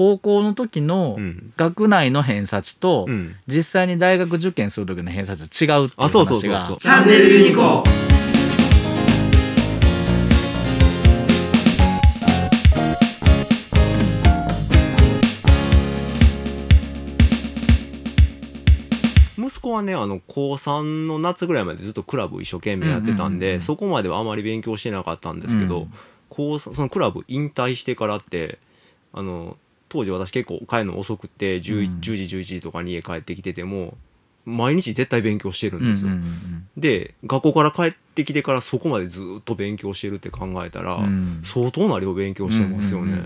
高校の時のうん。学内の偏差値と、うん。実際に大学受験する時の偏差値は違うっていうあそうそうそう話がチャンネルユニコ息子はねあの高3の夏ぐらいまでずっとクラブ一生懸命やってたんで、うんうんうんうん。そこまではあまり勉強してなかったんですけど、うん。高3そのクラブ引退してからってあの当時私結構帰るの遅くて 10, うん。10時11時とかに家帰ってきてても毎日絶対勉強してるうんんですよ、で学校から帰ってきてからそこまでずっと勉強してるって考えたら、相当な量勉強してますよね、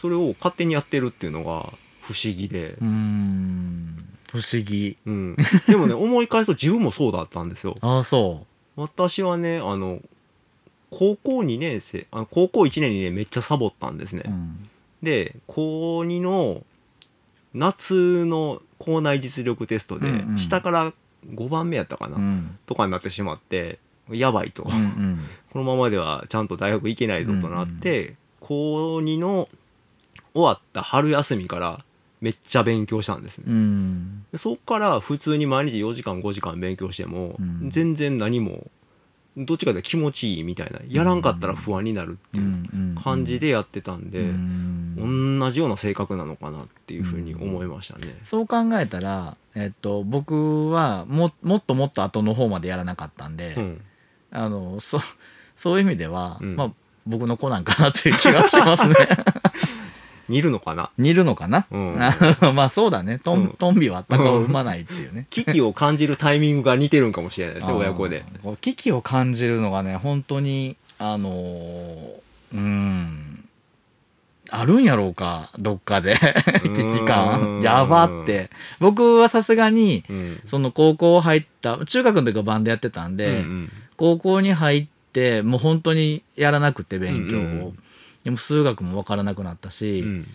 それを勝手にやってるっていうのが不思議で、不思議。うん、でもね 思い返すと自分もそうだったんですよ。ああそ私はねあの高校2年生あ高校1年にねめっちゃサボったんですね、う、うんで高2の夏の校内実力テストで、うんうん。下から5番目やったかな、うん。とかになってしまってやばいと、うんうん。このままではちゃんと大学行けないぞとなって、高2の終わった春休みからめっちゃ勉強したんですね、うん。でそっから普通に毎日4時間5時間勉強しても、うん。全然何もどっちかというと気持ちいいみたいなやらんかったら不安になるっていう感じでやってたんで、うん同じような性格なのかなっていうふうに思いましたね。そう考えたら、えっと、僕はももっともっと後の方までやらなかったんで、うん。あのそそういう意味では、うん。まあ、僕の子なんかなっていう気がしますね。似るのかな？似るのかな、うん。まあそうだね。トントンビは鷹を産まないっていうね。危機を感じるタイミングが似てるんかもしれないですね親子で。危機を感じるのがね本当にあのーうんあるんやろうかどっかで。危機感。やばって。僕はさすがにうん。その高校入った中学の時はバンドやってたんうんで、うん。高校に入ってもう本当にやらなくて勉強を、うんうんうん。でも数学も分からなくなったし、うん。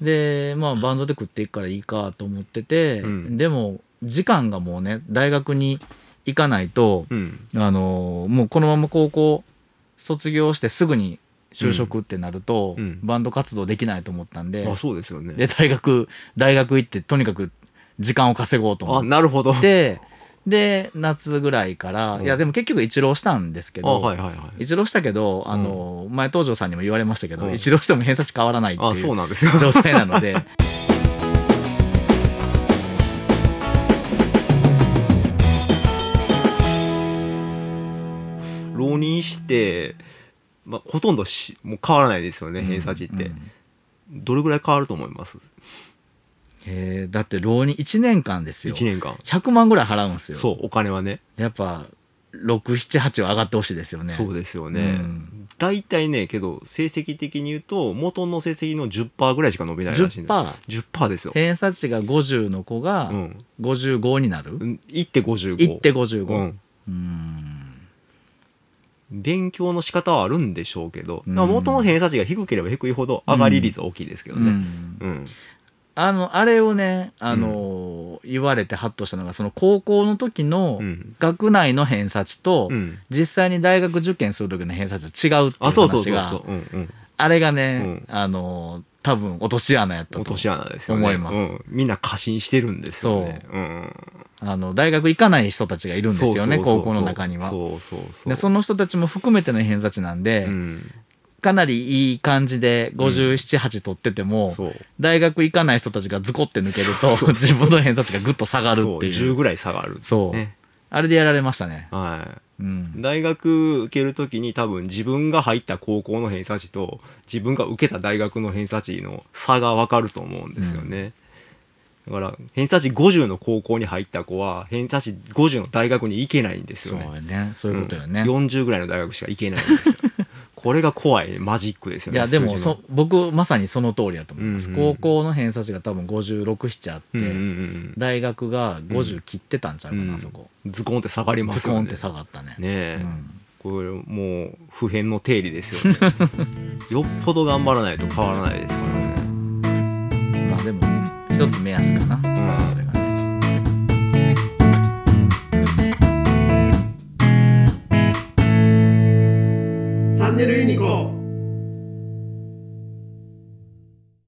でまあバンドで食っていくからいいかと思ってて、うん。でも時間がもうね大学に行かないと、うん。あのもうこのまま高校卒業してすぐに就職ってなると、うんバンド活動できないと思ったんで、あそうですよね。で大学大学行ってとにかく時間を稼ごうとあ思っなるほど。てで夏ぐらいから、うんいやでも結局一浪したんですけあど、はいはいはい。一浪したけどあの、前東條さんにも言われましたけど、うん一浪しても偏差値変わらないってあいうそうなんですよ。状態なので 浪人して、まあ、ほとんどしもう変わらないですよね偏差値って、うん。どれぐらい変わると思います？へえだって浪人1年間ですよ。1年間。100万ぐらい払うんですよ。そうお金はね。やっぱ678は上がってほしいですよね。そうですよね、うん。大体ねけど成績的に言うと元の成績の10%ぐらいしか伸びないらしいんです 10%? 10%ですよ、偏差値が50の子がうん、55になる、うん。1って55 1って55ううん。ん勉強の仕方はあるんでしょうけど、うん。まあ元の偏差値が低ければ低いほど上がり率は大きいですけどね、うん。うん。あのあれをねあの、言われてハッとしたのがその高校の時のうん。学内の偏差値と、うん。実際に大学受験する時の偏差値は違うっていうあそうそうそう話があれがね、うん。あの多分落とし穴やったと落とし穴ですよね。思います。うん、みんな過信してるんですよね。そう。うん。あの大学行かない人たちがいるんですよねそうそうそうそう。高校の中には。そうそうそう。でその人たちも含めての偏差値なんで、うん。かなりいい感じで578取ってても、そう。大学行かない人たちがズコって抜けるとそうそう。自分の偏差値がぐっと下がるそうっていう。10ぐらい下がるそう。ねあれでやられましたね。はうん。い大学受けるときに多分自分が入った高校の偏差値と自分が受けた大学の偏差値の差が分かると思うんですよね、だから偏差値50の高校に入った子は偏差値50の大学に行けないんですそうよね。よねそういうことよね、うん。40ぐらいの大学しか行けないんですよこれが怖いマジックですよね。いやでもそ僕まさにその通りだと思います、うん。うん高校の偏差値が多分567あって、うんうんうん大学が50切ってたんちゃうかな、うん。あそこ。ズコンって下がりますよね。ズコンって下がったね。ねえ、うん。これもう普遍の定理ですよね。よっぽど頑張らないと変わらないですからね。まあでも一つ目安かな、それンジェル・イニコ